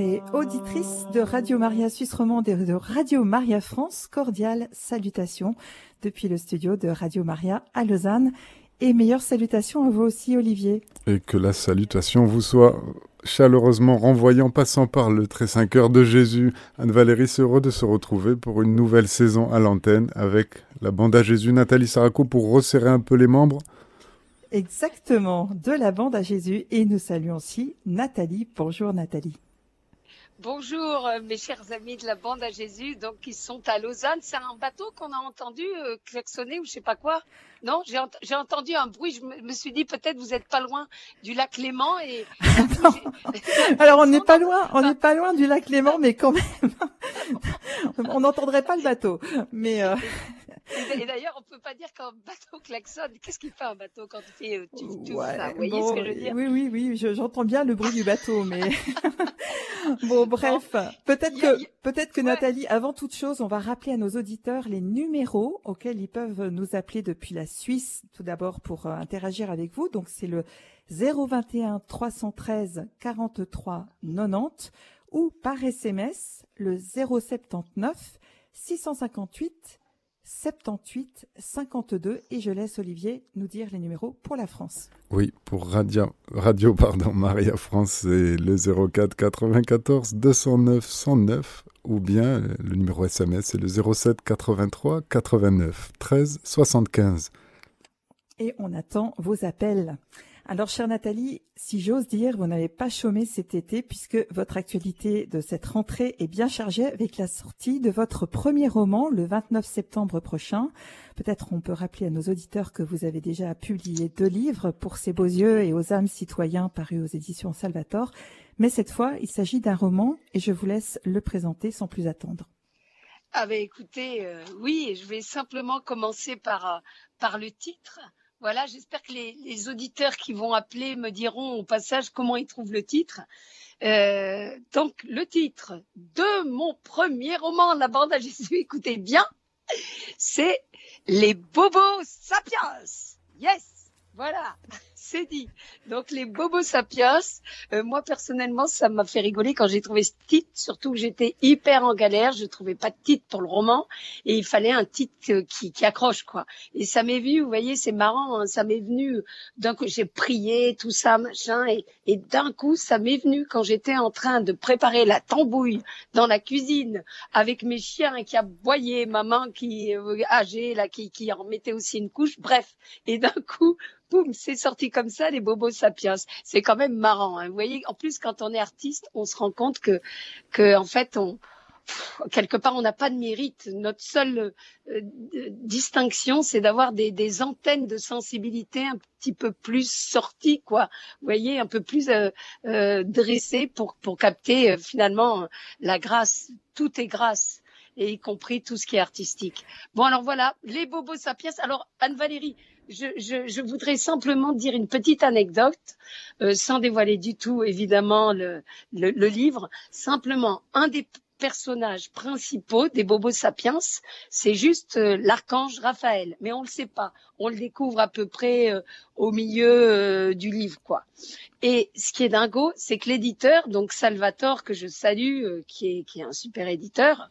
et auditrice de Radio Maria Suisse Romande et de Radio Maria France, cordiales salutations depuis le studio de Radio Maria à Lausanne. Et meilleures salutations à vous aussi, Olivier. Et que la salutation vous soit chaleureusement renvoyée en passant par le très saint cœur de Jésus. Anne-Valérie, c'est heureux de se retrouver pour une nouvelle saison à l'antenne avec la bande à Jésus Nathalie Saraco pour resserrer un peu les membres. Exactement, de la bande à Jésus. Et nous saluons aussi Nathalie. Bonjour Nathalie. Bonjour euh, mes chers amis de la bande à Jésus, donc ils sont à Lausanne. C'est un bateau qu'on a entendu euh, klaxonner ou je sais pas quoi. Non, j'ai ent entendu un bruit. Je me, me suis dit peut-être vous êtes pas loin du lac Léman et. Alors on n'est pas loin, on n'est pas loin du lac Léman, mais quand même, on n'entendrait pas le bateau. Mais euh... Et d'ailleurs, on peut pas dire qu'un bateau klaxonne. Qu'est-ce qu'il fait un bateau quand il fait euh, tu, tu ouais, ça? Vous voyez bon, ce que je veux dire? Oui, oui, oui. J'entends bien le bruit du bateau, mais bon, bref. Peut-être que peut-être que ouais. Nathalie, avant toute chose, on va rappeler à nos auditeurs les numéros auxquels ils peuvent nous appeler depuis la Suisse. Tout d'abord pour euh, interagir avec vous. Donc c'est le 021 313 43 90 ou par SMS le 079 658 78 52 et je laisse Olivier nous dire les numéros pour la France. Oui, pour Radio, Radio pardon, Maria France, c'est le 04 94 209 109 ou bien le numéro SMS, c'est le 07 83 89 13 75. Et on attend vos appels. Alors, chère Nathalie, si j'ose dire, vous n'avez pas chômé cet été puisque votre actualité de cette rentrée est bien chargée avec la sortie de votre premier roman le 29 septembre prochain. Peut-être on peut rappeler à nos auditeurs que vous avez déjà publié deux livres pour ces beaux yeux et aux âmes citoyens parus aux éditions Salvator. Mais cette fois, il s'agit d'un roman et je vous laisse le présenter sans plus attendre. Ah ben écoutez, euh, oui, je vais simplement commencer par, euh, par le titre. Voilà, j'espère que les, les, auditeurs qui vont appeler me diront au passage comment ils trouvent le titre. Euh, donc, le titre de mon premier roman, La bande à Jésus, écoutez bien, c'est Les Bobos Sapiens. Yes, voilà c'est dit. Donc les Bobo Sapiens, euh, moi personnellement, ça m'a fait rigoler quand j'ai trouvé ce titre, surtout que j'étais hyper en galère, je trouvais pas de titre pour le roman et il fallait un titre qui, qui accroche quoi. Et ça m'est venu, vous voyez, c'est marrant, hein, ça m'est venu d'un coup j'ai prié tout ça machin et, et d'un coup ça m'est venu quand j'étais en train de préparer la tambouille dans la cuisine avec mes chiens qui aboyaient, maman qui euh, âgée là qui, qui en mettait aussi une couche, bref. Et d'un coup boum, c'est sorti comme ça, les bobos sapiens. C'est quand même marrant. Hein. Vous voyez, en plus, quand on est artiste, on se rend compte que, que en fait, on, quelque part, on n'a pas de mérite. Notre seule euh, distinction, c'est d'avoir des, des, antennes de sensibilité un petit peu plus sorties, quoi. Vous voyez, un peu plus euh, euh, dressées pour, pour capter euh, finalement la grâce. Tout est grâce et y compris tout ce qui est artistique. Bon, alors voilà, les bobos sapiens. Alors, Anne-Valérie, je, je, je, voudrais simplement dire une petite anecdote, euh, sans dévoiler du tout évidemment le, le, le livre. Simplement, un des personnages principaux des Bobos Sapiens, c'est juste euh, l'archange Raphaël, mais on le sait pas. On le découvre à peu près euh, au milieu euh, du livre, quoi. Et ce qui est dingo, c'est que l'éditeur, donc Salvatore, que je salue, qui, est, qui est un super éditeur,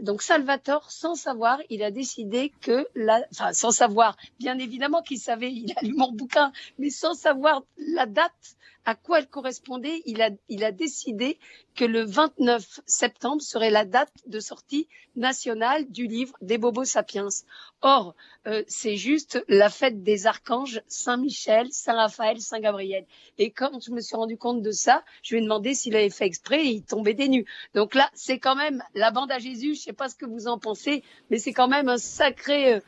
donc Salvatore, sans savoir, il a décidé que, la, enfin sans savoir, bien évidemment qu'il savait, il a lu mon bouquin, mais sans savoir la date à quoi elle correspondait, il a, il a décidé que le 29 septembre serait la date de sortie nationale du livre des Bobos Sapiens. Or, euh, c'est juste la fête des archanges Saint-Michel, Saint-Raphaël, Saint-Gabriel. Et quand je me suis rendu compte de ça, je lui ai demandé s'il avait fait exprès et il tombait des nues. Donc là, c'est quand même la bande à Jésus, je sais pas ce que vous en pensez, mais c'est quand même un sacré... Euh,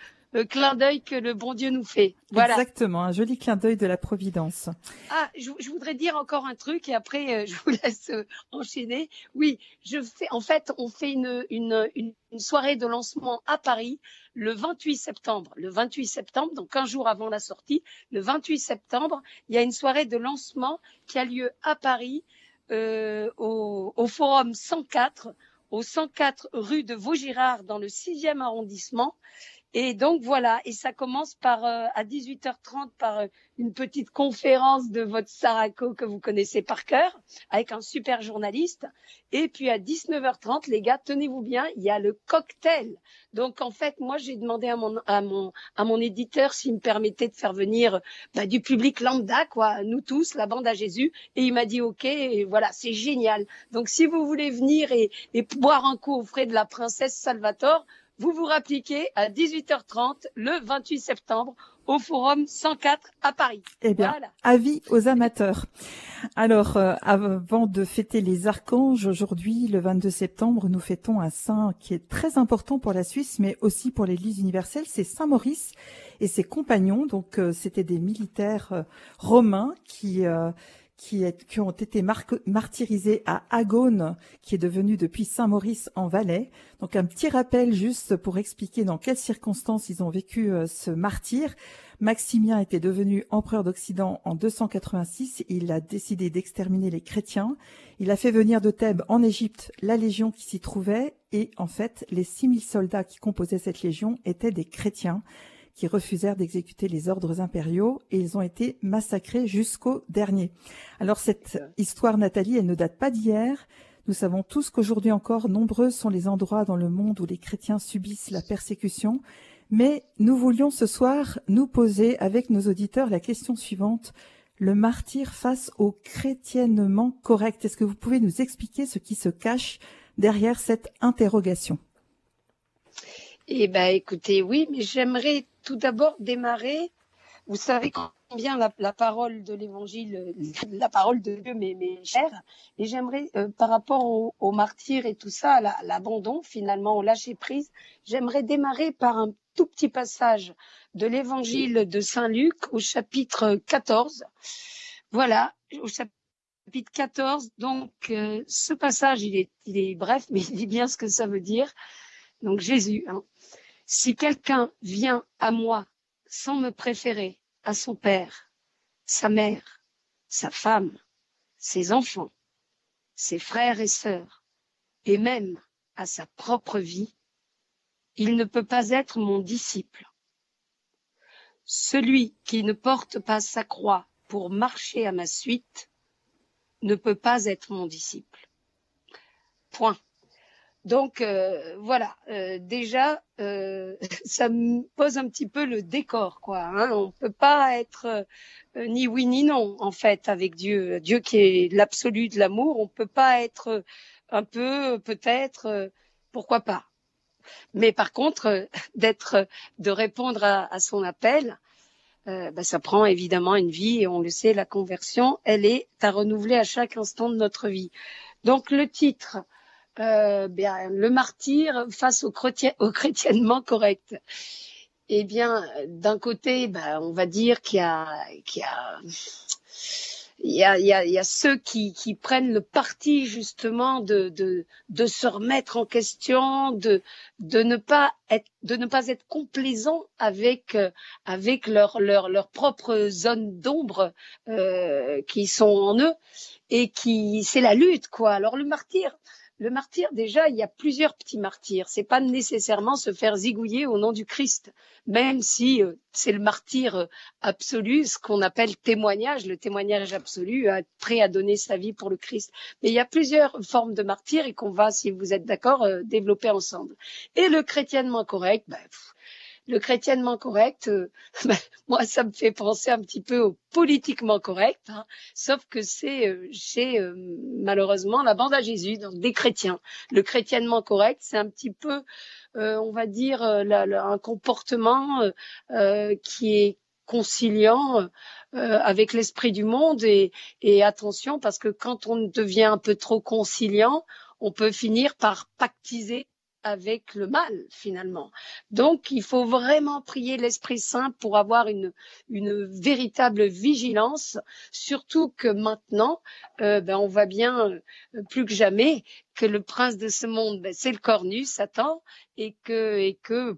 clin d'œil que le bon Dieu nous fait. Voilà. Exactement, un joli clin d'œil de la Providence. Ah, je, je, voudrais dire encore un truc et après euh, je vous laisse euh, enchaîner. Oui, je fais, en fait, on fait une, une, une, une, soirée de lancement à Paris le 28 septembre. Le 28 septembre, donc un jour avant la sortie, le 28 septembre, il y a une soirée de lancement qui a lieu à Paris euh, au, au Forum 104 au 104 rue de Vaugirard dans le 6e arrondissement Et donc voilà, et ça commence par euh, à 18h30 par euh, une petite conférence de votre Sarako que vous connaissez par cœur, avec un super journaliste. Et puis à 19h30, les gars, tenez-vous bien, il y a le cocktail. Donc en fait, moi j'ai demandé à mon à mon à mon éditeur s'il me permettait de faire venir bah, du public lambda, quoi, nous tous, la bande à Jésus, et il m'a dit ok, et voilà, c'est génial. Donc si vous voulez venir et, et boire un coup au frais de la princesse Salvatore, vous vous rappliquez à 18h30 le 28 septembre au Forum 104 à Paris. Eh bien, avis aux amateurs. Alors, euh, avant de fêter les archanges, aujourd'hui, le 22 septembre, nous fêtons un saint qui est très important pour la Suisse, mais aussi pour l'Église universelle, c'est Saint Maurice et ses compagnons. Donc, euh, c'était des militaires euh, romains qui qui, qui, ont été martyrisés à Agone, qui est devenu depuis Saint-Maurice en Valais. Donc un petit rappel juste pour expliquer dans quelles circonstances ils ont vécu euh, ce martyr. Maximien était devenu empereur d'Occident en 286. Il a décidé d'exterminer les chrétiens. Il a fait venir de Thèbes en Égypte la légion qui s'y trouvait et en fait les 6000 soldats qui composaient cette légion étaient des chrétiens qui refusèrent d'exécuter les ordres impériaux et ils ont été massacrés jusqu'au dernier. Alors cette histoire, Nathalie, elle ne date pas d'hier. Nous savons tous qu'aujourd'hui encore, nombreux sont les endroits dans le monde où les chrétiens subissent la persécution. Mais nous voulions ce soir nous poser avec nos auditeurs la question suivante. Le martyr face au chrétiennement correct. Est-ce que vous pouvez nous expliquer ce qui se cache derrière cette interrogation? Eh ben, écoutez, oui, mais j'aimerais tout d'abord démarrer. Vous savez combien la, la parole de l'Évangile, la parole de Dieu m'est chère. Et j'aimerais, euh, par rapport au, au, martyr et tout ça, à l'abandon, finalement, au lâcher prise, j'aimerais démarrer par un tout petit passage de l'Évangile de Saint Luc au chapitre 14. Voilà, au chapitre 14. Donc, euh, ce passage, il est, il est bref, mais il dit bien ce que ça veut dire. Donc, Jésus, hein, si quelqu'un vient à moi sans me préférer à son père, sa mère, sa femme, ses enfants, ses frères et sœurs, et même à sa propre vie, il ne peut pas être mon disciple. Celui qui ne porte pas sa croix pour marcher à ma suite ne peut pas être mon disciple. Point. Donc euh, voilà, euh, déjà, euh, ça me pose un petit peu le décor, quoi. Hein. On peut pas être ni oui ni non, en fait, avec Dieu. Dieu qui est l'absolu de l'amour, on peut pas être un peu, peut-être, pourquoi pas. Mais par contre, d'être, de répondre à, son appel, bah, ça prend évidemment une vie et on le sait, la conversion, elle est à renouveler à chaque instant de notre vie. Donc le titre euh, bien, le martyr face au, au chrétiennement correct. Eh bien, d'un côté, ben, on va dire qu'il y a, qu'il y a, il y a, il y a, ceux qui, qui, prennent le parti justement de, de, de, se remettre en question, de, de, ne pas être, de ne pas être complaisant avec, euh, avec leur, leur, leur propre zone d'ombre euh, qui sont en eux et qui, c'est la lutte, quoi. Alors le martyr, le martyr, déjà, il y a plusieurs petits martyrs. C'est pas nécessairement se faire zigouiller au nom du Christ, même si euh, c'est le martyr euh, absolu, ce qu'on appelle témoignage, le témoignage absolu, prêt à donner sa vie pour le Christ. Mais il y a plusieurs formes de martyrs et qu'on va, si vous êtes d'accord, euh, développer ensemble. Et le chrétiennement correct, ben, le chrétiennement correct, euh, ben, moi, ça me fait penser un petit peu au politiquement correct, hein, sauf que c'est euh, chez euh, malheureusement la bande à Jésus, donc des chrétiens. Le chrétiennement correct, c'est un petit peu, on va dire, un comportement qui est conciliant avec l'esprit du monde et attention parce que quand on devient un peu trop conciliant, on peut finir par pactiser avec le mal finalement. Donc il faut vraiment prier l'Esprit Saint pour avoir une, une véritable vigilance, surtout que maintenant, euh, ben, on voit bien euh, plus que jamais que le prince de ce monde, ben, c'est le cornu, Satan, et que, et que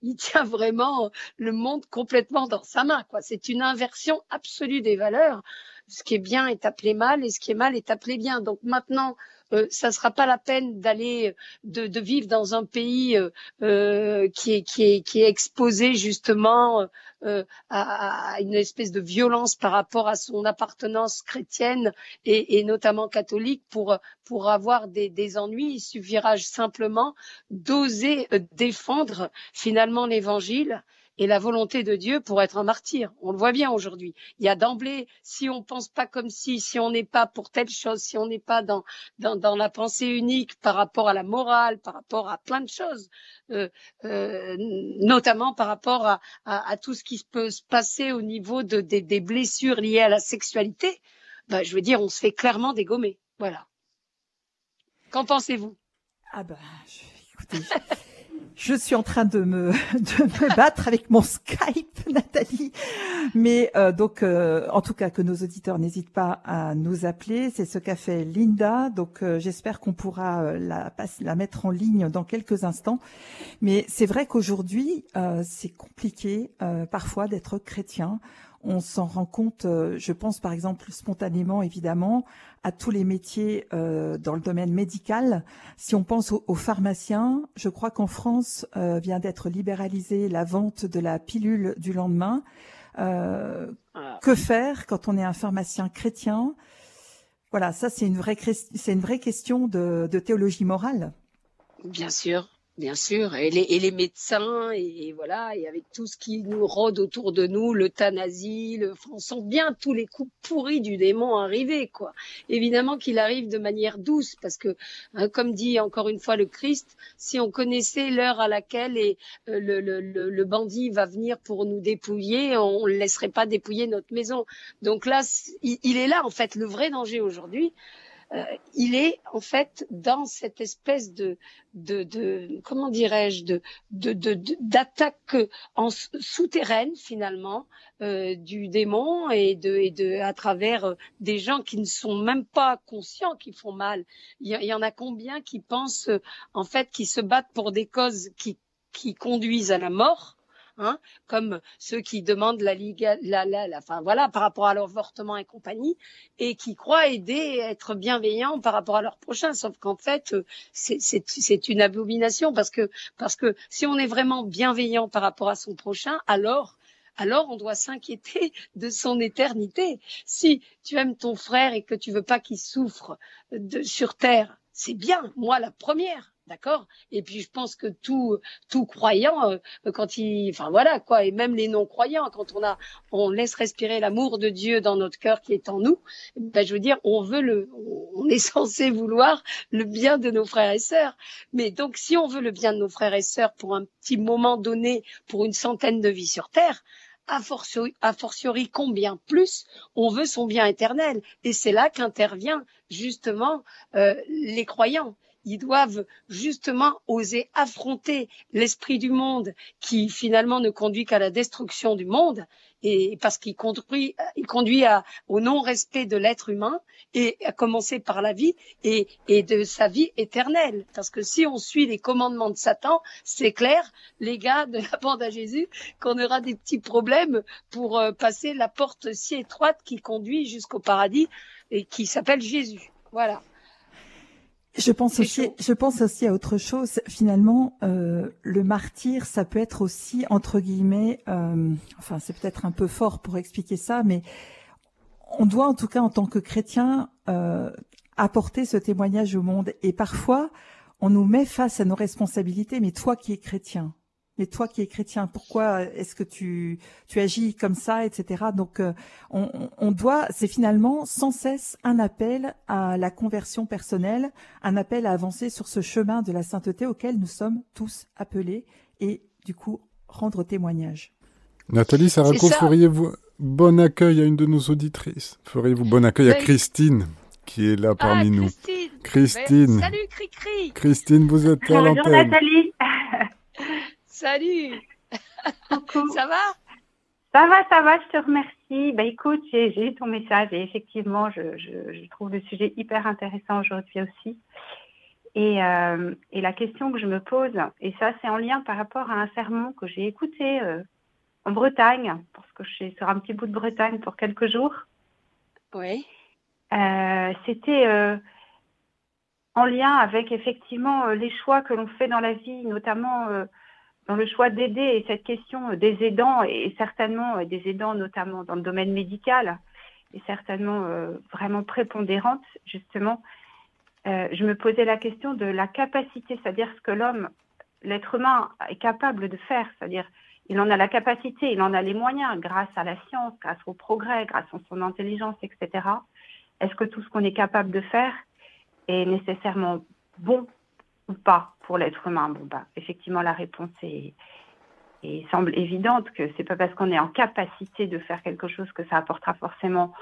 il tient vraiment le monde complètement dans sa main. Quoi. C'est une inversion absolue des valeurs. ce qui est bien est appelé mal et ce qui est mal est appelé bien. Donc maintenant, euh, ça ne sera pas la peine d'aller de, de, vivre dans un pays euh, euh, qui, est, exposé justement euh, à, une espèce de violence par rapport à son appartenance chrétienne et, notamment catholique pour, pour avoir des, des, ennuis. Il suffira simplement d'oser défendre finalement l'évangile et la volonté de Dieu pour être un martyr. On le voit bien aujourd'hui. Il y a d'emblée, si on pense pas comme si, si on n'est pas pour telle chose, si on n'est pas dans, dans, dans, la pensée unique par rapport à la morale, par rapport à plein de choses, euh, euh, notamment par rapport à, à, à, tout ce qui peut se passer au niveau de, des, des blessures liées à la sexualité, ben, je veux dire, on se fait clairement dégommer. Voilà. Qu'en pensez-vous? Ah ben, je, écoutez. Je suis en train de me, de me battre avec mon Skype, Nathalie. Mais euh, donc, euh, en tout cas, que nos auditeurs n'hésitent pas à nous appeler. C'est ce qu'a fait Linda. Donc, euh, j'espère qu'on pourra la, la mettre en ligne dans quelques instants. Mais c'est vrai qu'aujourd'hui, c'est compliqué parfois d'être chrétien on s'en rend compte, je pense par exemple spontanément évidemment à tous les métiers euh, dans le domaine médical. Si on pense aux, aux pharmaciens, je crois qu'en France euh, vient d'être libéralisée la vente de la pilule du lendemain. Euh, ah. Que faire quand on est un pharmacien chrétien? Voilà, ça c'est une vraie c'est une vraie question de, de théologie morale. Bien sûr, bien sûr, et les, et les médecins, et, voilà, et avec tout ce qui nous rôde autour de nous, l'euthanasie, le, on sent bien tous les coups pourris du démon arriver, quoi. Évidemment qu'il arrive de manière douce, parce que, hein, comme dit encore une fois le Christ, si on connaissait l'heure à laquelle euh, le, le, le, le, bandit va venir pour nous dépouiller, on ne laisserait pas dépouiller notre maison. Donc là, il est là, en fait, le vrai danger aujourd'hui euh, il est en fait dans cette espèce de, de, de comment dirais-je, de, d'attaque en souterraine finalement euh, du démon et de, et de à travers euh, des gens qui ne sont même pas conscients qu'ils font mal. Il y, y en a combien qui pensent en fait qui se battent pour des causes qui qui conduisent à la mort Hein, comme ceux qui demandent la, Liga, la, la, la, enfin voilà, par rapport à l'avortement et compagnie, et qui croient aider, être bienveillants par rapport à leur prochain. Sauf qu'en fait, euh, c'est une abomination parce que parce que si on est vraiment bienveillant par rapport à son prochain, alors alors on doit s'inquiéter de son éternité. Si tu aimes ton frère et que tu veux pas qu'il souffre de, sur terre, c'est bien, moi la première. D'accord? Et puis je pense que tout tout croyant euh, quand il enfin voilà quoi et même les non croyants quand on a on laisse respirer l'amour de Dieu dans notre cœur qui est en nous, ben je veux dire on veut le on est censé vouloir le bien de nos frères et sœurs. Mais donc si on veut le bien de nos frères et sœurs pour un petit moment donné pour une centaine de vies sur terre, a fortiori, a fortiori, combien plus on veut son bien éternel? Et c'est là qu'intervient justement euh, les croyants ils doivent justement oser affronter l'esprit du monde qui finalement ne conduit qu'à la destruction du monde et parce qu'il conduit, il conduit au non-respect de l'être humain et à commencer par la vie et, et de sa vie éternelle. Parce que si on suit les commandements de Satan, c'est clair, les gars de la bande à Jésus, qu'on aura des petits problèmes pour euh, passer la porte si étroite qui conduit jusqu'au paradis et qui s'appelle Jésus. Voilà. Je pense aussi, je pense aussi à autre chose. Finalement, euh, le martyr, ça peut être aussi entre guillemets, euh, enfin c'est peut-être un peu fort pour expliquer ça, mais on doit en tout cas en tant que chrétien euh, apporter ce témoignage au monde. Et parfois, on nous met face à nos responsabilités. Mais toi qui es chrétien, mais toi qui es chrétien, pourquoi est-ce que tu, tu agis comme ça, etc. Donc, euh, on, on, doit, c'est finalement sans cesse un appel à la conversion personnelle, un appel à avancer sur ce chemin de la sainteté auquel nous sommes tous appelés et du coup rendre témoignage. Nathalie Saraco, feriez-vous bon accueil à une de nos auditrices? Feriez-vous bon accueil à Christine qui est là parmi ah, nous? Christine. Christine. salut Cricri. Christine, vous êtes à l'antenne. Bonjour Nathalie. Salut Coucou. Ça va? Ça va, ça va, je te remercie. Bah, écoute, j'ai eu ton message et effectivement, je, je, je, trouve le sujet hyper intéressant aujourd'hui aussi. Et, euh, et, la question que je me pose, et ça c'est en lien par rapport à un sermon que j'ai écouté euh, en Bretagne, parce que je suis sur un petit bout de Bretagne pour quelques jours. Oui. C'était en lien avec effectivement les choix que l'on fait dans la vie, notamment dans le choix d'aider et cette question des aidants et certainement des aidants notamment dans le domaine médical est certainement vraiment prépondérante justement. je me posais la question de la capacité, c'est-à-dire ce que l'homme, l'être humain est capable de faire, c'est-à-dire il en a la capacité, il en a les moyens grâce à la science, grâce au progrès, grâce à son intelligence, etc. Est-ce que tout ce qu'on est capable de faire est nécessairement bon ou pas pour l'être humain Bon, bah, effectivement, la réponse est, semble évidente que c'est pas parce qu'on est en capacité de faire quelque chose que ça apportera forcément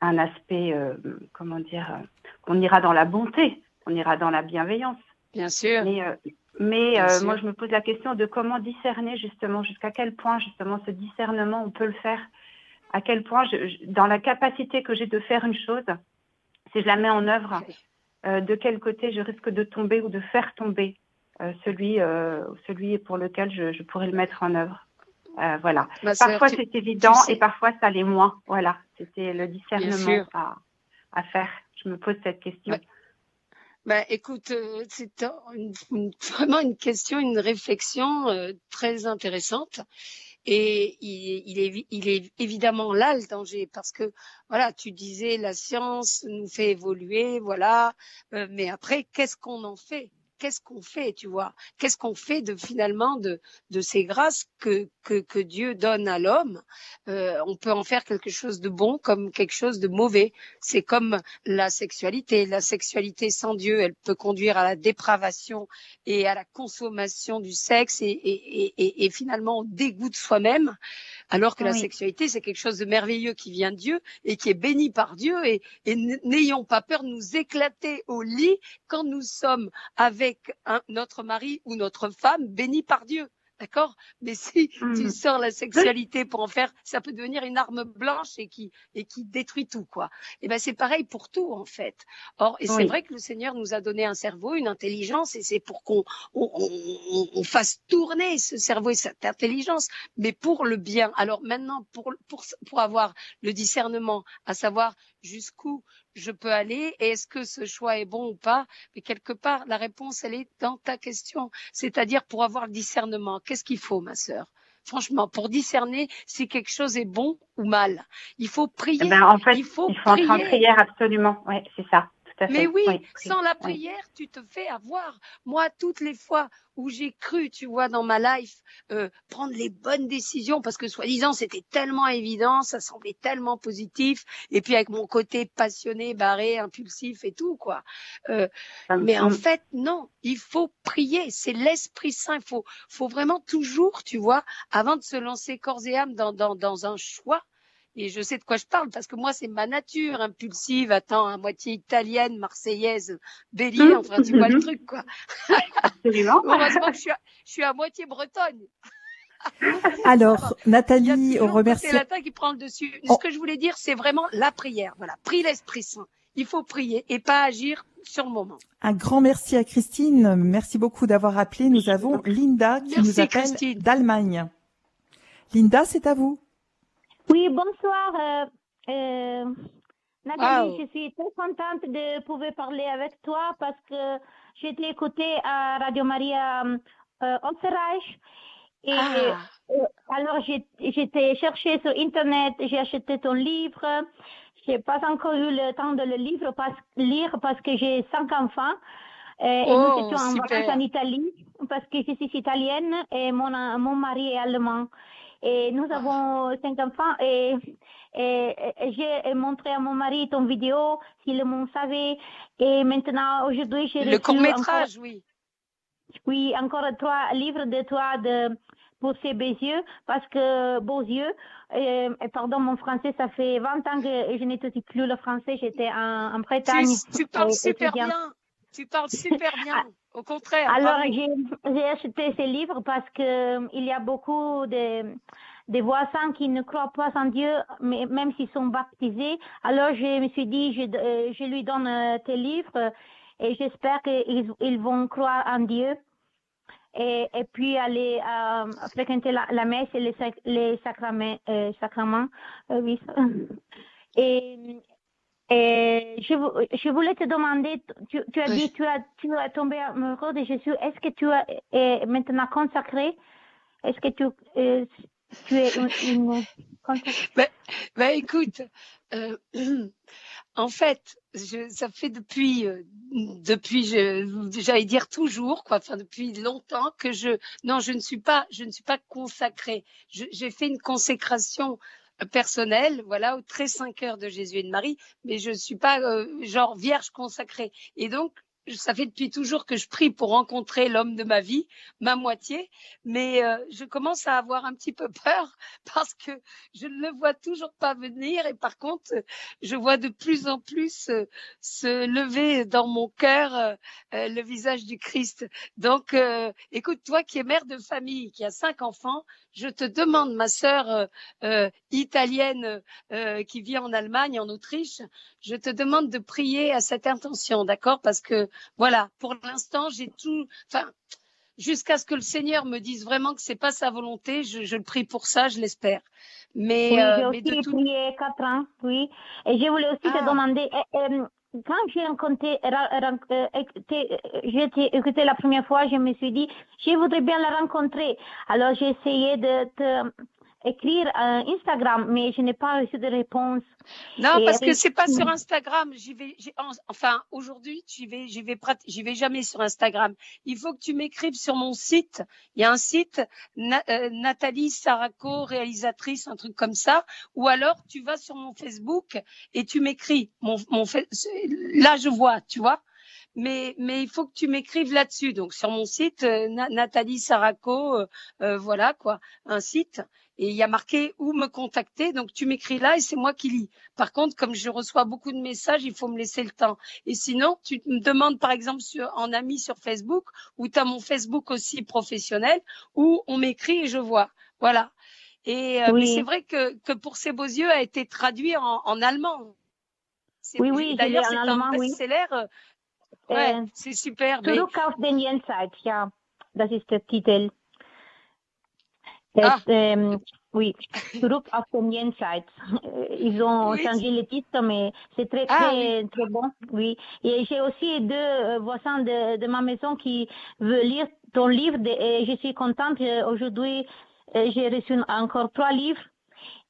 un aspect, euh, comment dire, euh, qu'on ira dans la bonté, qu'on ira dans la bienveillance. Bien sûr. Mais euh, mais euh, moi, je me pose la question de comment discerner justement, jusqu'à quel point justement ce discernement, on peut le faire, à quel point, je, dans la capacité que j'ai de faire une chose, si je la mets en œuvre, de quel côté je risque de tomber ou de faire tomber euh, celui, euh, celui pour lequel je, je, pourrais le mettre en œuvre. Euh, voilà. parfois c'est évident et parfois ça l'est moins. Voilà, c'était le discernement à, à, faire. Je me pose cette question. Ben, écoute, euh, c'est vraiment une question, une réflexion euh, très intéressante. Et il, il, est, évidemment là le danger parce que voilà, tu disais la science nous fait évoluer, voilà. Euh, mais après, qu'est-ce qu'on en fait? Qu'est-ce qu'on fait, tu vois? Qu'est-ce qu'on fait de finalement de, de ces grâces que, que, que Dieu donne à l'homme? Euh, On peut en faire quelque chose de bon comme quelque chose de mauvais. C'est comme la sexualité. La sexualité sans Dieu, elle peut conduire à la dépravation et à la consommation du sexe et, et, et, et finalement au dégoût de soi-même. Alors que la sexualité, c'est quelque chose de merveilleux qui vient de Dieu et qui est béni par Dieu. Et, et n'ayons pas peur de nous éclater au lit quand nous sommes avec un, notre mari ou notre femme béni par Dieu. D'accord? Mais si tu mmh. sors la sexualité pour en faire, ça peut devenir une arme blanche et qui, et qui détruit tout, quoi. Et ben, c'est pareil pour tout, en fait. Or, et c'est vrai que le Seigneur nous a donné un cerveau, une intelligence, et c'est pour qu'on on, on, on, fasse tourner ce cerveau et cette intelligence, mais pour le bien. Alors maintenant, pour, pour, pour avoir le discernement, à savoir jusqu'où je peux aller et est-ce que ce choix est bon ou pas Mais quelque part, la réponse, elle est dans ta question. C'est-à-dire pour avoir le discernement, qu'est-ce qu'il faut, ma sœur? Franchement, pour discerner si quelque chose est bon ou mal, il faut prier. Eh ben, en fait, il faut, il faut entrer en prière absolument. Oui, c'est ça. Mais oui, sans la prière, tu te fais avoir. Moi, toutes les fois où j'ai cru, tu vois, dans ma life, euh, prendre les bonnes décisions, parce que soi-disant, c'était tellement évident, ça semblait tellement positif, et puis avec mon côté passionné, barré, impulsif et tout, quoi. Euh, mais en fait, non, il faut prier, c'est l'Esprit Saint, il faut, faut vraiment toujours, tu vois, avant de se lancer corps et âme dans, dans, dans un choix, et je sais de quoi je parle parce que moi c'est ma nature impulsive, attends, à moitié italienne, marseillaise, bélier, mmh. enfin tu vois le truc quoi. Absolument. Heureusement que je suis, à, je suis à moitié bretonne. Alors, Nathalie, on remercie. C'est latin qui prend le dessus. Ce que je voulais dire, c'est vraiment la prière. Voilà, prie l'Esprit Saint. Il faut prier et pas agir sur le moment. Un grand merci à Christine. Merci beaucoup d'avoir appelé. Nous avons Linda qui nous appelle d'Allemagne. Linda, c'est à vous. Oui, bonsoir. Euh, euh, je suis très contente de pouvoir parler avec toi parce que j'ai été écoutée à Radio Maria euh, Et ah. Euh, alors, j'étais chercher sur Internet, j'ai acheté ton livre. J'ai pas encore eu le temps de le livre parce, lire parce que j'ai cinq enfants. et nous oh, étions en vacances en Italie parce que je suis italienne et mon, mon mari est allemand. Et nous avons cinq enfants et, et, j'ai montré à mon mari ton vidéo, s'il le savait. Et maintenant, aujourd'hui, j'ai Le court-métrage, oui. Oui, encore trois livres de toi de, pour ses beaux yeux, parce que beaux yeux, et, pardon, mon français, ça fait 20 ans que je n'étudie plus le français, j'étais en, en Bretagne. Tu, tu parles super bien, tu parles super bien. Au contraire. Alors, j'ai acheté ces livres parce que euh, il y a beaucoup de, de voisins qui ne croient pas en Dieu, mais même s'ils sont baptisés. Alors, je me suis dit, je, euh, je lui donne euh, tes livres et j'espère qu'ils ils vont croire en Dieu. Et, et puis aller fréquenter la, la, messe et les, les sacraments. sacrements oui. Et, et je, je, voulais te demander, tu, tu as dit, tu as, tu as tombé amoureux de Jésus. Est-ce que tu as es maintenant consacré Est-ce que tu, euh, tu es une, une ben, ben, écoute, euh, en fait, je, ça fait depuis, euh, depuis, j'allais dire toujours, quoi, enfin depuis longtemps que je, non, je ne suis pas, je ne suis pas consacrée. J'ai fait une consécration personnelle, voilà, au très cinq heures de Jésus et de Marie, mais je ne suis pas euh, genre vierge consacrée. Et donc, ça fait depuis toujours que je prie pour rencontrer l'homme de ma vie, ma moitié, mais euh, je commence à avoir un petit peu peur parce que je ne le vois toujours pas venir et par contre, je vois de plus en plus euh, se lever dans mon cœur euh, le visage du Christ. Donc, écoute, toi qui es mère de famille, qui a cinq enfants, je te demande, ma sœur italienne qui vit en Allemagne, en Autriche, je te demande de prier à cette intention, d'accord? Parce que voilà, pour l'instant, j'ai tout. Enfin, jusqu'à ce que le Seigneur me dise vraiment que c'est pas sa volonté, je, je, le prie pour ça, je l'espère. Mais, oui, euh, j'ai aussi tout... prié quatre ans, oui. Et je voulais aussi ah. te demander. Euh, quand j'ai rencontré, euh, j'ai écouté la première fois, je me suis dit, je voudrais bien la rencontrer. Alors j'ai essayé de te écrire un Instagram, mais je n'ai pas reçu de réponse. Non, parce que c'est pas sur Instagram. J'y vais, enfin, aujourd'hui, j'y vais, j'y vais, j'y vais jamais sur Instagram. Il faut que tu m'écrives sur mon site. Il y a un site, euh, Nathalie Saraco, réalisatrice, un truc comme ça. Ou alors, tu vas sur mon Facebook et tu m'écris. Mon, mon, là, je vois, tu vois mais, mais il faut que tu m'écrives là-dessus. Donc sur mon site, euh, Nathalie Saraco, euh, euh, voilà quoi, un site. Et il y a marqué où me contacter. Donc tu m'écris là et c'est moi qui lis. Par contre, comme je reçois beaucoup de messages, il faut me laisser le temps. Et sinon, tu me demandes par exemple sur, en ami sur Facebook, ou tu as mon Facebook aussi professionnel, où on m'écrit et je vois. Voilà. Et mais c'est vrai que, que pour ces beaux yeux a été traduit en, en allemand. Oui, oui, d'ailleurs c'est un best-seller Äh, c'est super. Zurück auf den Jenseits, ja. Das ist der Titel. Ah. Ähm, oui, Zurück auf den Jenseits. Ils ont oui. changé le titre, mais c'est très, ah, très, oui. très bon. Oui. Et j'ai aussi deux euh, voisins de, de, ma maison qui veulent lire ton livre et je suis contente. Aujourd'hui, euh, j'ai reçu encore trois livres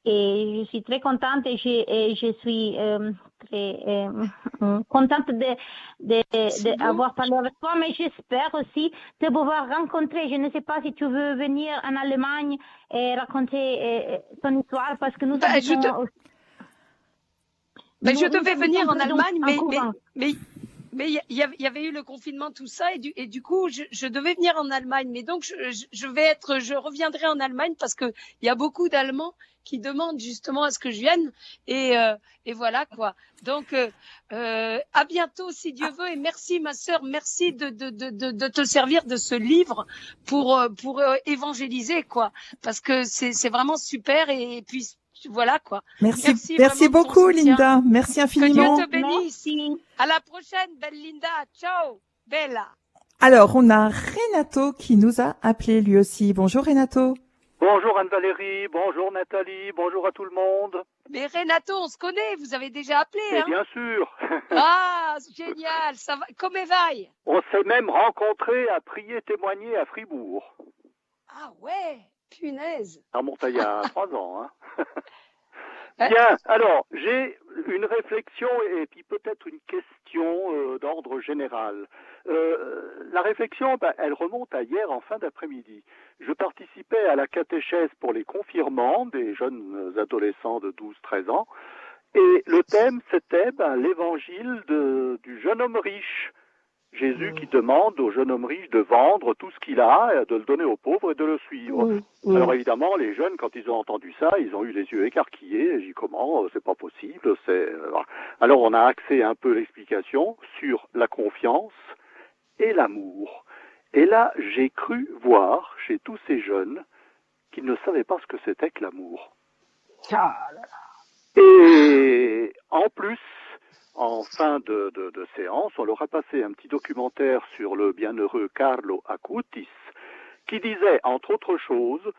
et je suis très contente et je, et je suis euh, très euh, contente de, de, de avoir parlé avec toi, mais j'espère aussi te pouvoir rencontrer. Je ne sais pas si tu veux venir en Allemagne et raconter euh, ton histoire parce que nous bah, je, te... bah, je devais venir en Allemagne, mais, mais, mais, mais il y, y, avait eu le confinement, tout ça, et du, et du coup, je, je, devais venir en Allemagne. Mais donc, je, je, vais être, je reviendrai en Allemagne parce que il y a beaucoup d'Allemands qui demandent justement à ce que je vienne. Et, euh, et voilà quoi. Donc, euh, euh, à bientôt si Dieu veut. Et merci, ma sœur, merci de, de, de, de, te servir de ce livre pour, euh, pour euh, évangéliser quoi. Parce que c'est vraiment super. Et, et puis voilà quoi. Merci, merci, beaucoup Linda. Merci infiniment. Que Dieu te bénisse. À la prochaine, belle Linda. Ciao, bella. Alors, on a Renato qui nous a appelé lui aussi. Bonjour Renato. Bonjour Anne-Valérie, bonjour Nathalie, bonjour à tout le monde. Mais Renato, on se connaît, vous avez déjà appelé. hein bien sûr. ah, génial, ça va. Comment va On s'est même rencontrés à prier témoigner à Fribourg. Ah ouais, punaise. Ça remonte il y a trois ans. Hein. Bien, alors j'ai une réflexion et puis peut-être une question euh, d'ordre général. Euh, la réflexion, ben, elle remonte à hier en fin d'après-midi. Je participais à la catéchèse pour les confirmants des jeunes adolescents de 12-13 ans et le thème c'était ben, l'évangile du jeune homme riche. Jésus qui demande au jeune homme riche de vendre tout ce qu'il a, de le donner aux pauvres et de le suivre. Alors évidemment, les jeunes, quand ils ont entendu ça, ils ont eu les yeux écarquillés. J'ai dit comment C'est pas possible. C'est euh, alors on a axé un peu l'explication sur la confiance et l'amour. Et là, j'ai cru voir chez tous ces jeunes qu'ils ne savaient pas ce que c'était que l'amour. Ah et en plus, en fin de, séance, on leur a passé un petit documentaire sur le bienheureux Carlo Acutis, qui disait, entre autres choses,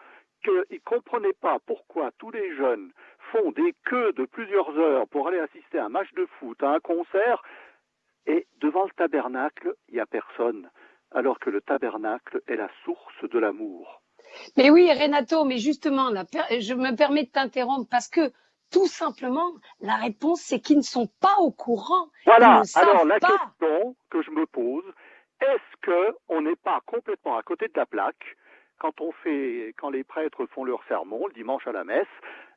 qu'il ne comprenait pas pourquoi tous les jeunes font des queues de plusieurs heures pour aller assister à un match de foot, à un concert, et devant le tabernacle, il n'y a personne, alors que le tabernacle est la source de l'amour. Mais oui, Renato, mais justement, je me permets de t'interrompre parce que tout simplement, la réponse, c'est qu'ils ne sont pas au courant. Voilà. Alors, la question que je me pose, est-ce qu'on n'est pas complètement à côté de la plaque quand on fait, quand les prêtres font leur sermon le dimanche à la messe,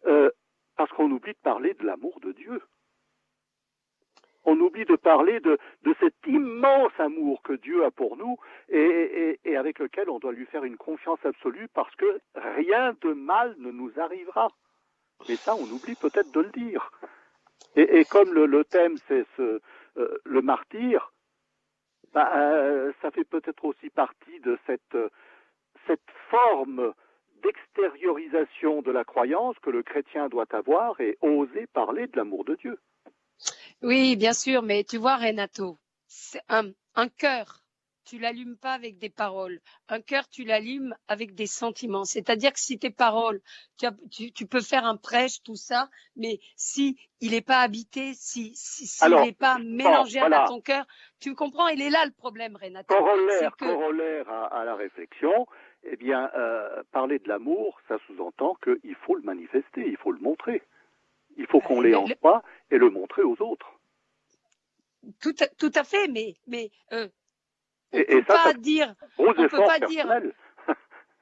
euh, parce qu'on oublie de parler de l'amour de Dieu? On oublie de parler de, cet immense amour que Dieu a pour nous et, avec lequel on doit lui faire une confiance absolue parce que rien de mal ne nous arrivera. Mais ça, on oublie peut-être de le dire. Et, comme le, thème, c'est ce, euh, le martyr, bah, euh, ça fait peut-être aussi partie de cette, cette forme d'extériorisation de la croyance que le chrétien doit avoir et oser parler de l'amour de Dieu. Oui, bien sûr, mais tu vois, Renato, un, un cœur, tu l'allumes pas avec des paroles. Un cœur, tu l'allumes avec des sentiments. C'est-à-dire que si tes paroles, tu, peux faire un prêche, tout ça, mais si il n'est pas habité, si s'il n'est pas mélangé à ton cœur, tu comprends Il est là le problème, Renato. Corollaire, à, la réflexion, eh bien, euh, parler de l'amour, ça sous-entend qu'il faut le manifester, il faut le montrer. Il faut qu'on l'ait en soi et le montrer aux autres. Tout à, tout à fait, mais, mais euh, on ne peut pas dire. On peut pas dire.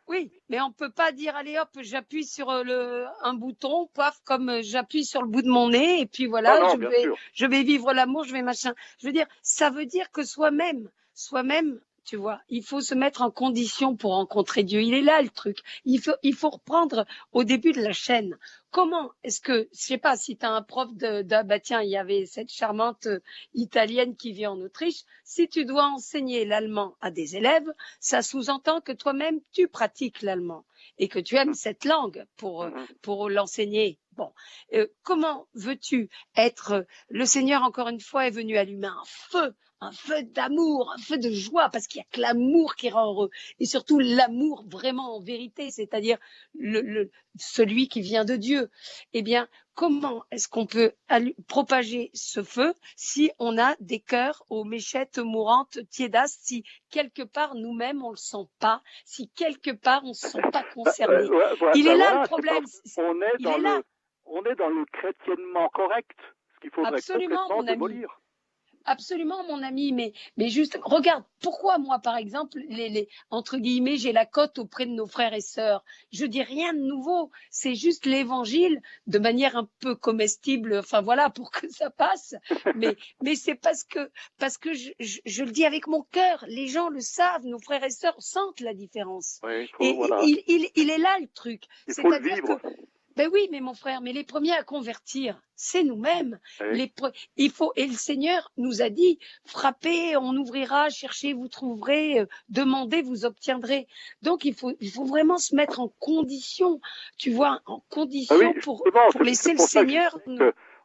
Oui, mais on peut pas dire allez hop, j'appuie sur euh, le un bouton, paf, comme euh, j'appuie sur le bout de mon nez et puis voilà, je vais je vais vivre l'amour, je vais machin. Je veux dire, ça veut dire que soi-même, soi-même, tu vois. Il faut se mettre en condition pour rencontrer Dieu. Il est là le truc. Il faut, il faut reprendre au début de la chaîne. Comment est-ce que, je sais pas, si tu as un prof de, de, bah tiens, il y avait cette charmante euh, italienne qui vit en Autriche, si tu dois enseigner l'allemand à des élèves, ça sous-entend que toi-même tu pratiques l'allemand et que tu aimes cette langue pour, euh, pour l'enseigner. Bon, euh, comment veux-tu être Le Seigneur, encore une fois, est venu allumer un feu un feu d'amour, un feu de joie, parce qu'il n'y a que l'amour qui rend heureux, et surtout l'amour vraiment en vérité, c'est-à-dire le, celui qui vient de Dieu. Eh bien, comment est-ce qu'on peut propager ce feu si on a des cœurs aux méchettes mourantes, tiédasses, si quelque part nous-mêmes on le sent pas, si quelque part on se sent pas concerné? Il est là le problème. On est, dans le, on est dans le chrétiennement correct, ce qu'il faudrait Absolument, complètement Absolument, mon ami, mais, mais juste, regarde, pourquoi moi, par exemple, les, les, entre guillemets, j'ai la cote auprès de nos frères et sœurs? Je dis rien de nouveau, c'est juste l'évangile de manière un peu comestible, enfin voilà, pour que ça passe. Mais, mais c'est parce que, parce que je, je, le dis avec mon cœur, les gens le savent, nos frères et sœurs sentent la différence. et il, il, il, est là le truc. C'est-à-dire que ben oui, mais mon frère, mais les premiers à convertir, c'est nous-mêmes. Les Il faut et le Seigneur nous a dit frappez, on ouvrira, cherchez, vous trouverez, euh, demandez, vous obtiendrez. Donc il faut il faut vraiment se mettre en condition, tu vois, en condition ah pour, pour laisser le Seigneur.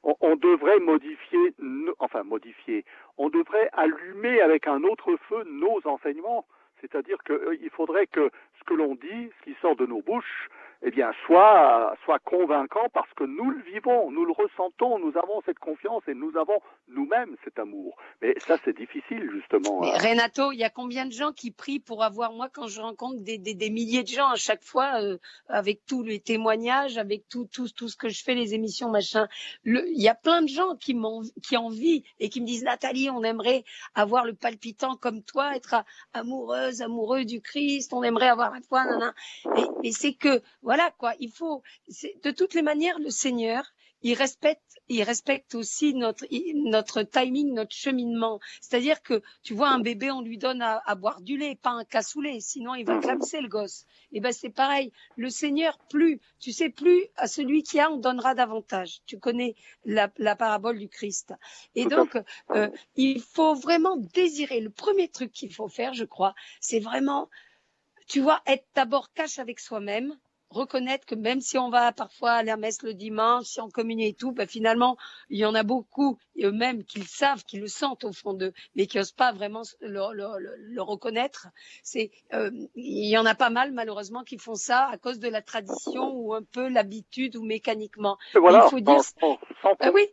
On, devrait modifier, enfin modifier, on devrait allumer avec un autre feu nos enseignements. C'est-à-dire qu'il euh, faudrait que ce que l'on dit, ce qui sort de nos bouches, eh bien, soit, soit convaincant parce que nous le vivons, nous le ressentons, nous avons cette confiance et nous avons nous-mêmes cet amour. Mais ça, c'est difficile, justement. Mais Renato, il y a combien de gens qui prient pour avoir, moi, quand je rencontre des, des, des milliers de gens à chaque fois, euh, avec tous les témoignages, avec tout, tout, tout ce que je fais, les émissions, machin, il y a plein de gens qui m'ont, qui envient et qui me disent, Nathalie, on aimerait avoir le palpitant comme toi, être amoureuse, amoureux du Christ, on aimerait avoir la foi, Et, et c'est que, voilà quoi, il faut, de toutes les manières, le Seigneur, il respecte, il respecte aussi notre, notre timing, notre cheminement. C'est-à-dire que, tu vois, un bébé, on lui donne à, boire du lait, pas un cassoulet, sinon il va clamser le gosse. Et eh ben c'est pareil. Le Seigneur, plus, tu sais, plus à celui qui a, on donnera davantage. Tu connais la, la parabole du Christ. Et donc, euh, il faut vraiment désirer. Le premier truc qu'il faut faire, je crois, c'est vraiment, tu vois, être d'abord cash avec soi-même reconnaître que même si on va parfois à la messe le dimanche, si on communie et tout, bah, finalement, il y en a beaucoup, et eux-mêmes, qui le savent, qui le sentent au fond d'eux, mais qui n'osent pas vraiment le, le, le, reconnaître. C'est, euh, il y en a pas mal, malheureusement, qui font ça à cause de la tradition ou un peu l'habitude ou mécaniquement. Voilà, il faut dire, ah oui,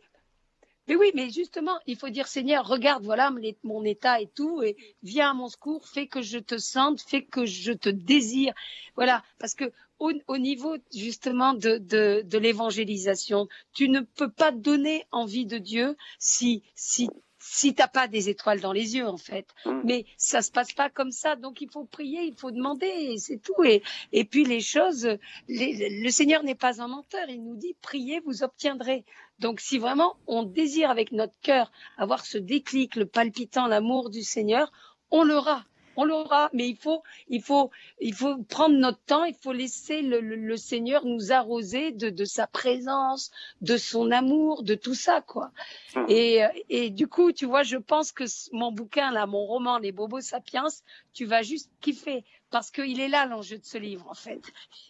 mais oui, mais justement, il faut dire Seigneur, regarde, voilà mon état et tout, et viens à mon secours, fais que je te sente, fais que je te désire. Voilà, parce que au, au niveau justement de, de, de l'évangélisation, tu ne peux pas donner envie de Dieu si, si si t'as pas des étoiles dans les yeux en fait. Mm. Mais ça se passe pas comme ça, donc il faut prier, il faut demander, c'est tout. Et, et puis les choses, le Seigneur n'est pas un menteur, il nous dit priez, vous obtiendrez. Donc si vraiment on désire avec notre cœur avoir ce déclic, le palpitant, l'amour du Seigneur, on l'aura on l'aura, mais il faut, il faut, il faut prendre notre temps, il faut laisser le, le, Seigneur nous arroser de, de, sa présence, de son amour, de tout ça, quoi. Hum. Et, et du coup, tu vois, je pense que mon bouquin là, mon roman Les Bobos Sapiens, tu vas juste kiffer parce qu'il est là l'enjeu de ce livre en fait.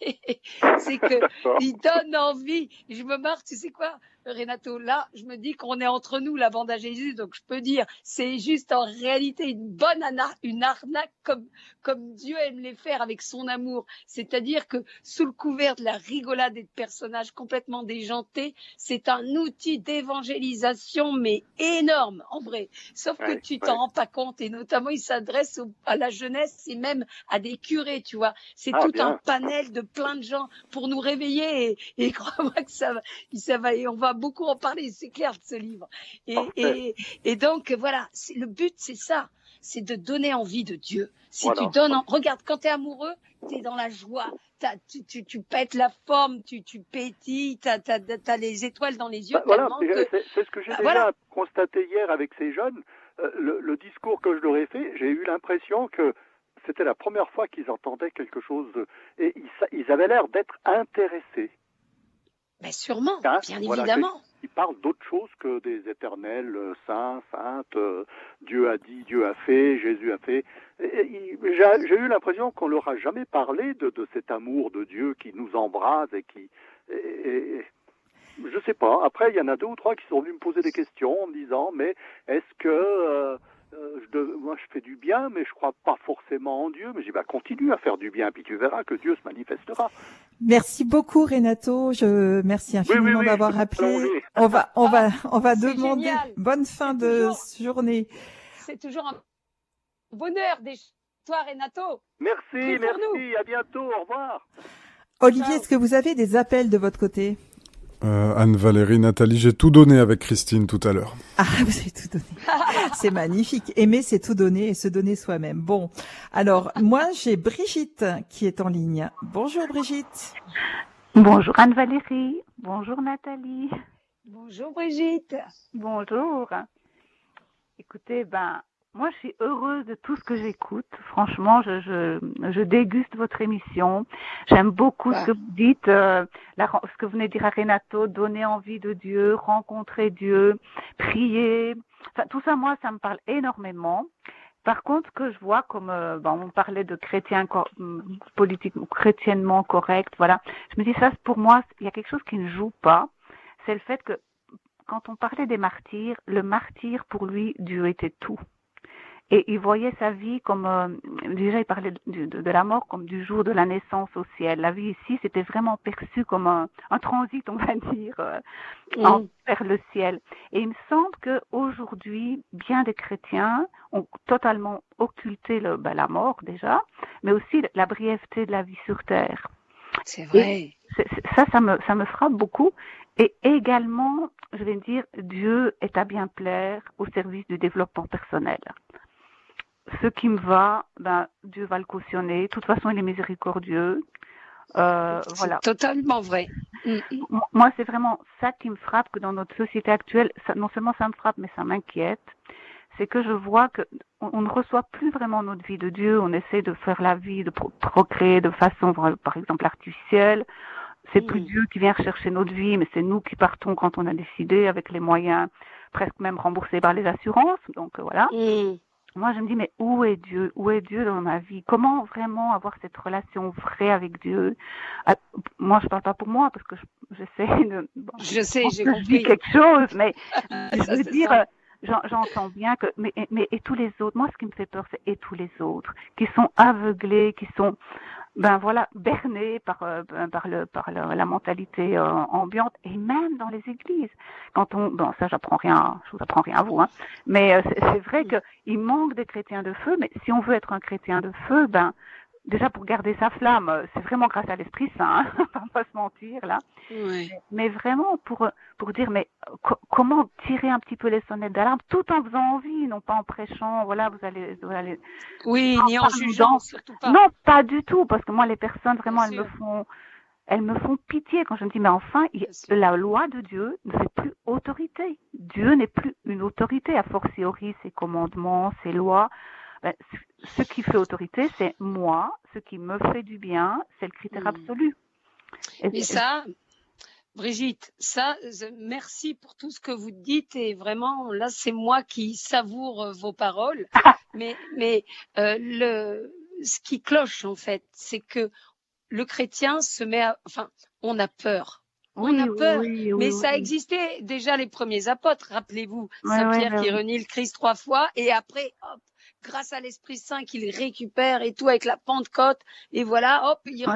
c'est que il donne envie. Je me marre, tu sais quoi, Renato, là, je me dis qu'on est entre nous, la bande à Jésus, donc je peux dire, c'est juste en réalité une bonne une arnaque comme, comme Dieu aime les faire avec son amour. C'est-à-dire que sous le couvert de la rigolade et de personnages complètement déjantés, c'est un outil d'évangélisation, mais énorme, en vrai. Sauf que tu t'en rends pas compte, et notamment il s'adresse à la jeunesse et même à des curés, tu vois. C'est ah, tout un panel de plein de gens pour nous réveiller, et, et crois-moi que ça va, ça va, et on va beaucoup en parler, c'est clair de ce livre. Et, et, et donc voilà, le but c'est ça, c'est de donner envie de Dieu. Si tu donnes, regarde, quand tu es amoureux, tu es dans la joie, tu, tu, tu, pètes la forme, tu, tu pétilles, tu as, les étoiles dans les yeux. Bah, voilà, c'est ce que j'ai bah, déjà constaté hier avec ces jeunes. Euh, le, le, discours que je leur ai fait, j'ai eu l'impression que c'était la première fois qu'ils entendaient quelque chose et ils, ils avaient l'air d'être intéressés. Mais sûrement, hein, bien évidemment. Il parle d'autre chose que des éternels euh, saints, saintes, euh, Dieu a dit, Dieu a fait, Jésus a fait. J'ai eu l'impression qu'on leur a jamais parlé de, de, cet amour de Dieu qui nous embrase et qui... Et, je sais pas. Après, il y en a deux ou trois qui sont venus me poser des questions en me disant, mais est-ce que... Euh, je fais du bien, mais je crois pas forcément en Dieu. Mais je dis, bah, continue à faire du bien, puis tu verras que Dieu se manifestera. Merci beaucoup, Renato. Je merci infiniment d'avoir appelé. On va, on va, on va demander bonne fin de journée. C'est toujours un bonheur des toi, Renato. Merci, merci. À bientôt. Au revoir. Olivier, est-ce que vous avez des appels de votre côté? Euh, Anne-Valérie, Nathalie, j'ai tout donné avec Christine tout à l'heure. Ah, vous avez tout donné. c'est magnifique. Aimer, c'est tout donner et se donner soi-même. Bon, alors moi, j'ai Brigitte qui est en ligne. Bonjour Brigitte. Bonjour Anne-Valérie. Bonjour Nathalie. Bonjour Brigitte. Bonjour. Écoutez, ben, moi, je suis heureuse de tout ce que j'écoute. Franchement, je, je, je, déguste votre émission. J'aime beaucoup ce que vous dites, euh, ce que vous venez de dire à Renato, donner envie de Dieu, rencontrer Dieu, prier. Enfin, tout ça, moi, ça me parle énormément. Par contre, ce que je vois, comme euh, bon, on parlait de chrétien politique, chrétiennement correct, voilà, je me dis ça, pour moi, il y a quelque chose qui ne joue pas. C'est le fait que quand on parlait des martyrs, le martyr pour lui, Dieu était tout. Et il voyait sa vie comme, euh, déjà il parlait de, de, la mort comme du jour de la naissance au ciel. La vie ici, c'était vraiment perçu comme un, un, transit, on va dire, euh, vers le ciel. Et il me semble que aujourd'hui, bien des chrétiens ont totalement occulté le, ben, la mort déjà, mais aussi la brièveté de la vie sur terre. C'est vrai. ça, ça me, ça me frappe beaucoup. Et également, je vais dire, Dieu est à bien plaire au service du développement personnel ce qui me va, ben, Dieu va le cautionner. De toute façon, il est miséricordieux. Euh, voilà. Totalement vrai. Mm, mm. Moi, c'est vraiment ça qui me frappe que dans notre société actuelle, ça, non seulement ça me frappe, mais ça m'inquiète. C'est que je vois que on, ne reçoit plus vraiment notre vie de Dieu. On essaie de faire la vie, de procréer de façon, par exemple, artificielle. C'est plus mm. Dieu qui vient chercher notre vie, mais c'est nous qui partons quand on a décidé avec les moyens presque même remboursés par les assurances. Donc voilà moi, je me dis, mais où est Dieu? Où est Dieu dans ma vie? Comment vraiment avoir cette relation vraie avec Dieu? Ah, Moi, je parle pas pour moi parce que j'essaie de. je sais, j'ai compris. quelque chose, mais je veux dire, euh, j'entends bien que. Mais, mais et tous les autres? Moi, ce qui me fait peur, c'est et tous les autres qui sont aveuglés, qui sont ben voilà, berné par euh, ben, par le par la mentalité euh, ambiante et même dans les églises. Quand on, bon ça j'apprends rien, je vous apprends rien à vous, hein. Mais euh, c'est vrai mm. qu'il manque des chrétiens de feu. Mais si on veut être un chrétien de feu, ben déjà pour garder sa flamme, euh, c'est vraiment grâce à l'Esprit Saint, hein, on va pas se mentir là. Mais vraiment pour pour dire mais comment tirer un petit peu les sonnettes d'alarme tout en faisant envie, non pas en prêchant, voilà vous allez vous allez. Oui, ni en jugeant surtout pas. Non, pas du tout, parce que moi les personnes vraiment elles me font elles me font pitié quand je me dis mais enfin la loi de Dieu ne fait plus autorité. Dieu n'est plus une autorité a fortiori ses commandements, ses lois ben, ce qui fait autorité, c'est moi, ce qui me fait du bien, c'est le critère hmm. absolu. Et, ça, Brigitte, ça, merci pour tout ce que vous dites et vraiment, là, c'est moi qui savoure euh, vos paroles. mais mais euh, le, ce qui cloche en fait, c'est que le chrétien se met, à, enfin, on a peur. On a peur, mais ça existait déjà les premiers apôtres. Rappelez-vous, Saint Pierre qui renie le Christ trois fois et après, hop, grâce à l'Esprit Saint qu'il récupère et tout avec la Pentecôte. Et voilà, hop, il,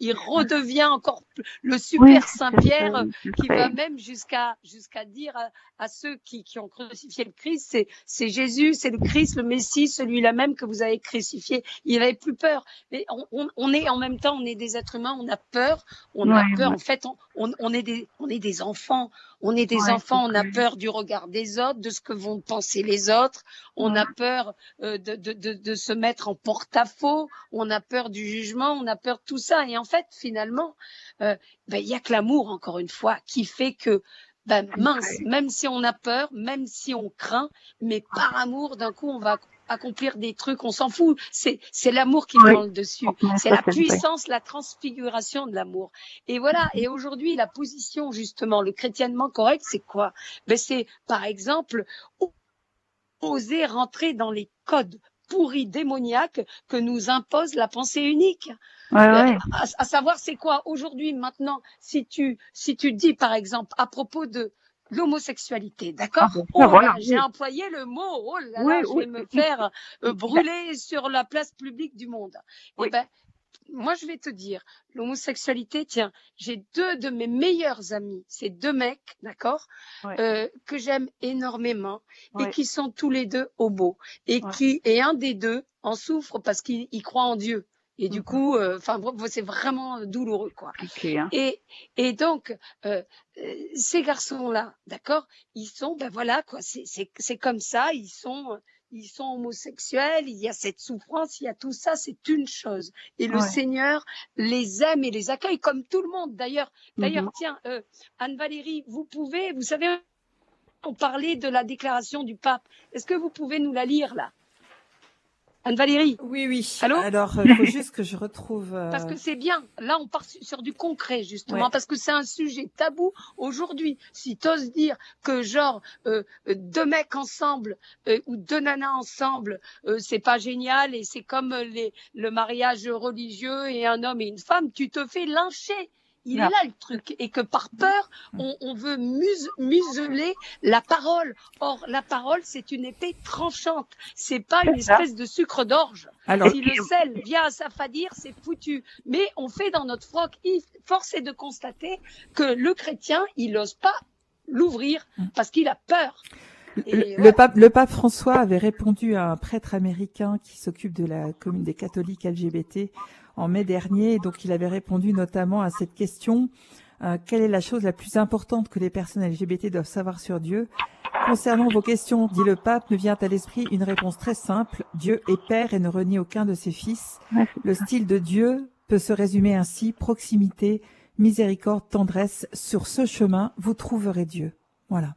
il, redevient encore le super Saint Pierre qui va même jusqu'à jusqu'à dire à, ceux qui, qui, ont crucifié le Christ, c'est c'est Jésus, c'est le Christ, le Messie, celui-là même que vous avez crucifié. Il n'avait plus peur. Mais on, on, on, est en même temps, on est des êtres humains, on a peur, on a peur. En fait, on, on, est des on est des enfants. On est des enfants, on a peur du regard des autres, de ce que vont penser les autres. On a peur euh, de, de, de, de, se mettre en porte-à-faux. On a peur du jugement. On a peur de tout ça. Et en fait, finalement, euh, ben, il y a que l'amour, encore une fois, qui fait que ben, mince, même si on a peur, même si on craint, mais par amour, d'un coup, on va accomplir des trucs, on s'en fout. C'est c'est l'amour qui prend le dessus. C'est la puissance, la transfiguration de l'amour. Et voilà. Et aujourd'hui, la position justement, le chrétiennement correct, c'est quoi? Ben c'est par exemple oser rentrer dans les codes pourris démoniaques que nous impose la pensée unique. Ouais, À, savoir c'est quoi? Aujourd'hui maintenant si tu si tu dis par exemple à propos de l'homosexualité, d'accord ah, oh, J'ai employé le mot, oh là là, je vais me faire euh, brûler sur la place publique du monde. Eh ben, moi, je vais te dire, l'homosexualité, tiens, j'ai deux de mes meilleurs amis, c'est deux mecs, d'accord, euh, que j'aime énormément et qui sont tous les deux homos et qui, et un des deux en souffre parce qu'il croit en Dieu. Et du mmh coup, euh, enfin, c'est vraiment douloureux, quoi. Hein. Et, et donc, euh, euh, ces garçons-là, d'accord, ils sont, ben voilà, quoi. C'est comme ça. Ils sont, ils sont homosexuels. Il y a cette souffrance, il y a tout ça. C'est une chose. Et le Seigneur les aime et les accueille comme tout le monde. D'ailleurs, mmh d'ailleurs, tiens, Anne Valérie, vous pouvez, vous savez, on parlait de la déclaration du pape. Est-ce que vous pouvez nous la lire là? Anne-Valérie Oui, oui. Allô Alors, il euh, faut juste que je retrouve... Euh, parce que c'est bien. Là, on part sur du concret, justement, parce que c'est un sujet tabou. Aujourd'hui, si tu oses dire que, genre, euh, deux mecs ensemble ou deux nanas ensemble, c'est pas génial et c'est comme les, le mariage religieux et un homme et une femme, tu te fais lyncher. Il est là le truc. Et que par peur, on, veut museler la parole. Or, la parole, c'est une épée tranchante. C'est pas une espèce de sucre d'orge. si le sel vient à s'affadir, c'est foutu. Mais on fait dans notre froc. Force est de constater que le chrétien, il n'ose pas l'ouvrir parce qu'il a peur. le, pape, le pape François avait répondu à un prêtre américain qui s'occupe de la commune des catholiques LGBT en mai dernier. Donc, il avait répondu notamment à cette question euh, quelle est la chose la plus importante que les personnes LGBT doivent savoir sur Dieu? Concernant vos questions, dit le pape, me vient à l'esprit une réponse très simple. Dieu est Père et ne renie aucun de ses fils. le style de Dieu peut se résumer ainsi, proximité, miséricorde, tendresse. Sur ce chemin, vous trouverez Dieu. Voilà.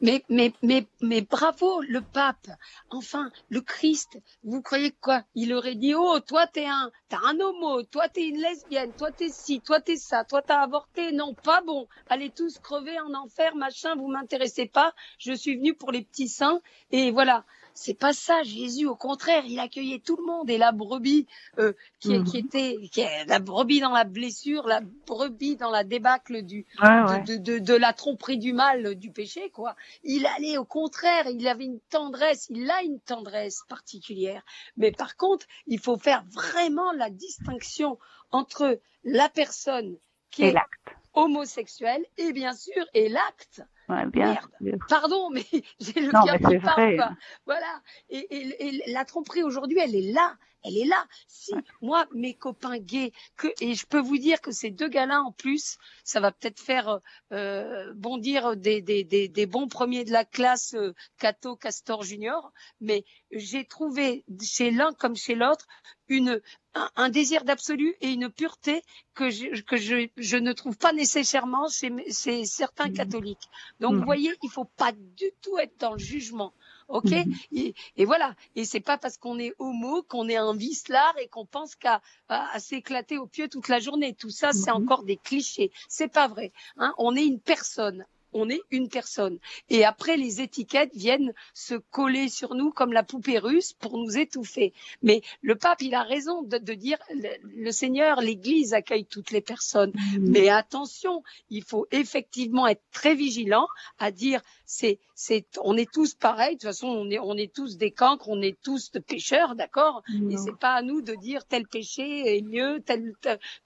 Mais, mais, mais, mais bravo, le pape. Enfin, le Christ. Vous croyez quoi? Il aurait dit, oh, toi t'es un, t'as un homo, toi t'es une lesbienne, toi t'es ci, toi t'es ça, toi t'as avorté. Non, pas bon. Allez tous crever en enfer, machin, vous m'intéressez pas. Je suis venu pour les petits saints. Et voilà. C'est pas ça. Jésus, au contraire, il accueillait tout le monde et la brebis euh, qui, qui, mhm. était, qui est la brebis dans la blessure, la brebis dans la débâcle du De, de, de, la tromperie du mal, du péché, quoi. Il allait au contraire, il avait une tendresse, il a une tendresse particulière. Mais par contre, il faut faire vraiment la distinction entre la personne qui est homosexuelle et bien sûr et l'acte. Bien Pardon, mais j'ai le cœur qui parle. Voilà. Et, et la tromperie aujourd'hui, elle est là elle est là. Si moi, mes copains gays, que, et je peux vous dire que ces deux gars-là en plus, ça va peut-être faire euh, bondir des, des, des, des, bons premiers de la classe euh, Cato Castor Junior, mais j'ai trouvé chez l'un comme chez l'autre une un, désir d'absolu et une pureté que je, que je, je ne trouve pas nécessairement chez, chez certains mmh. catholiques. Donc, vous mmh. voyez, il faut pas du tout être dans le jugement ok mhm. et, et, voilà. Et c'est pas parce qu'on est homo qu'on est un vicelard et qu'on pense qu'à à, s'éclater au pieu toute la journée. Tout ça, c'est mhm. encore des clichés. C'est pas vrai. Hein on est une personne on est une personne. Et après, les étiquettes viennent se coller sur nous comme la poupée russe pour nous étouffer. Mais le pape, il a raison de, dire, le, Seigneur, l'Église accueille toutes les personnes. Mais attention, il faut effectivement être très vigilant à dire, c'est, c'est, on est tous pareils. De toute façon, on est, on est tous des cancres, on est tous de pécheurs, d'accord? Et c'est pas à nous de dire tel péché est mieux, tel,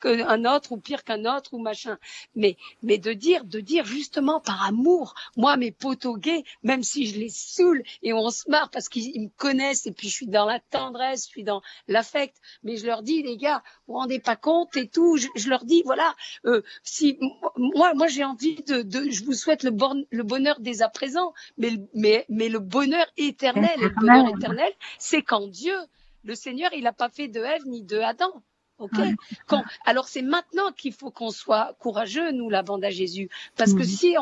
qu'un autre ou pire qu'un autre ou machin. Mais, mais de dire, de dire justement par amour. Moi, mes potos gays, même si je les saoule et on se marre parce qu'ils me connaissent et puis je suis dans la tendresse, je suis dans l'affect, mais je leur dis, les gars, vous vous rendez pas compte et tout. Je, leur dis, voilà, euh, si moi, moi j'ai envie de, de, je vous souhaite le, le bonheur dès à présent, mais, mais, mais le bonheur éternel, et le bonheur éternel, c'est quand Dieu, le Seigneur, il n'a pas fait de Ève ni de Adam. Ok. alors c'est maintenant qu'il faut qu'on soit courageux, nous, la bande à Jésus, parce que si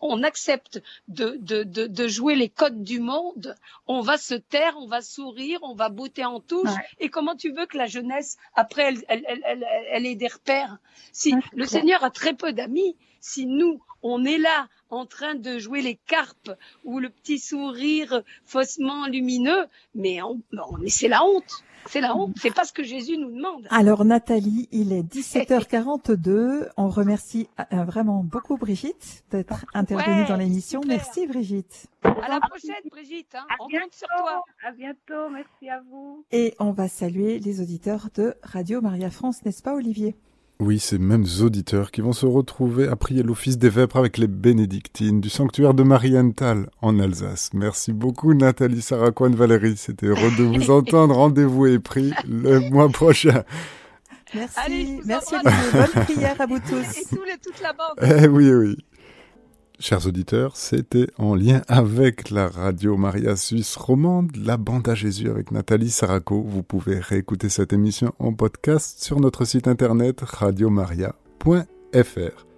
on, accepte de, de, de, jouer les codes du monde, on va se taire, on va sourire, on va botter en touche. Et comment tu veux que la jeunesse, après, elle, elle, elle, elle ait des repères? Si le Seigneur a très peu d'amis, si nous, on est là en train de jouer les carpes ou le petit sourire faussement lumineux, mais, on, mais c'est la honte. C'est la honte, c'est pas ce que Jésus nous demande. Alors Nathalie, il est 17h42. On remercie euh, vraiment beaucoup Brigitte d'être intervenue dans l'émission. Merci Brigitte. À la prochaine Brigitte. Hein. On compte sur toi. À bientôt, merci à vous. Et on va saluer les auditeurs de Radio Maria France, n'est-ce pas Olivier? Oui, ces mêmes auditeurs qui vont se retrouver à prier l'office des vêpres avec les bénédictines du sanctuaire de Marienthal en Alsace. Merci beaucoup Nathalie Saracoine Valérie, c'était heureux de vous entendre. Rendez-vous est pris le mois prochain. Merci, merci Bonne prière à vous tous. Et toute la bande. Eh oui, oui. Chers auditeurs, c'était en lien avec la radio Maria Suisse romande, la bande à Jésus avec Nathalie Saraco. Vous pouvez réécouter cette émission en podcast sur notre site internet radiomaria.fr.